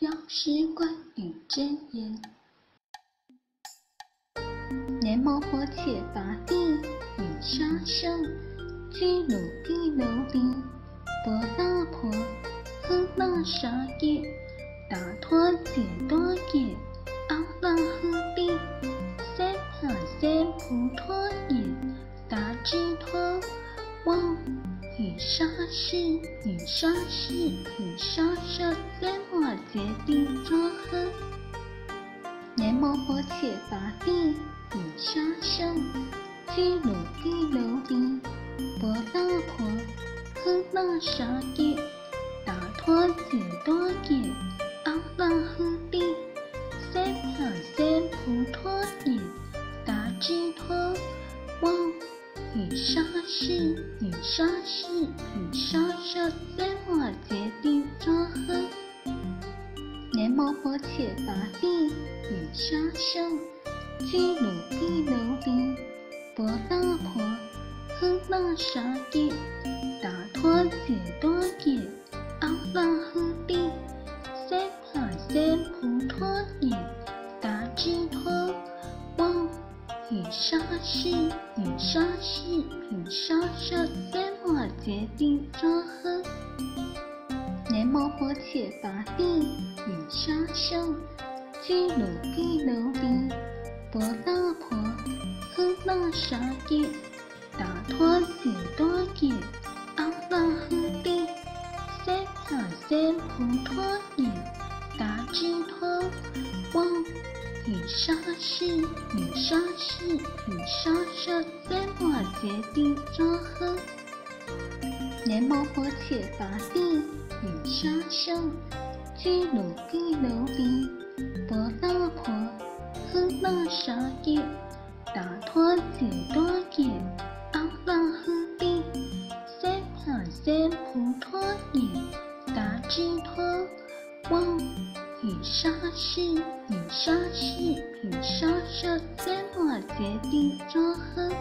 药师关羽真言。南无婆切伐帝，以杀生，巨鲁地楼地，波那婆，诃那沙耶，达陀解多耶，阿那喝沙士，与沙士，与沙沙三摩揭谛卓诃。南无婆切伐帝，与沙僧，居鲁地楼地，波那婆，诃那沙耶，达陀解多耶，阿那诃帝，三藐三菩提耶，达智陀，嗡。雨沙是雨沙是雨沙沙三摩揭谛卓诃。南无婆切伐帝，雨沙僧，居鲁地楼地，波那婆，诃那沙耶，达陀解多耶，沙士，与沙士，与沙沙三摩揭谛卓诃。南无婆切伐帝，与沙僧，居鲁地楼地，波那婆，诃那沙耶，达陀解多耶，阿那诃帝，三藐三菩提耶，达智陀，嗡。与沙士，与沙士，与沙沙三摩揭谛卓诃。南无婆切伐帝，与沙僧，居鲁地楼地，波那婆，诃那沙耶，达陀解多耶，沙士，与沙士，与沙沙三摩揭谛卓诃。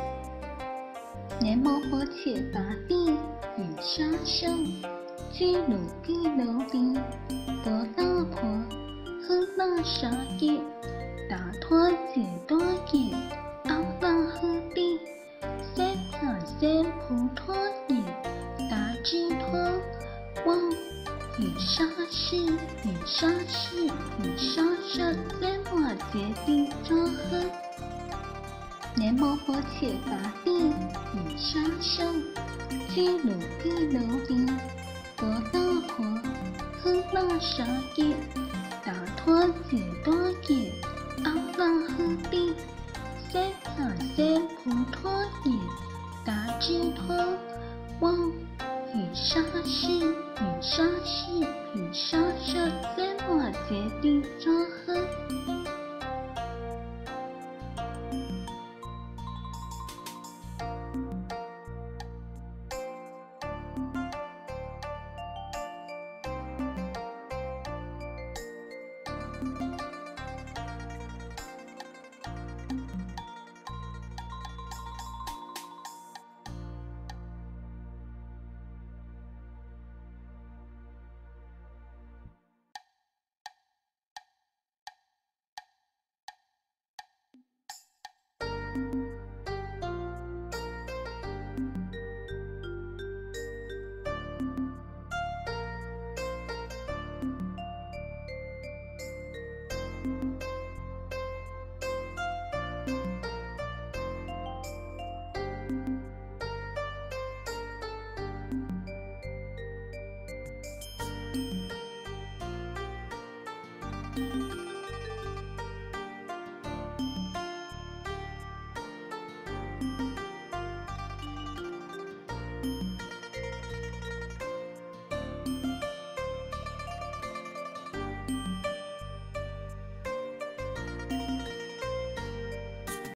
南无婆切伐帝，与沙僧，居鲁地楼地，波那婆，和那沙耶，达陀解多与沙士，与沙士，与沙沙三摩揭谛卓诃。南无婆切伐帝，与沙僧，居鲁地楼地，波那婆，诃那沙耶，达陀解多耶，阿那诃帝，三藐三菩提耶，达智陀，嗡。与沙士，与沙士，与沙沙三摩揭谛卓诃。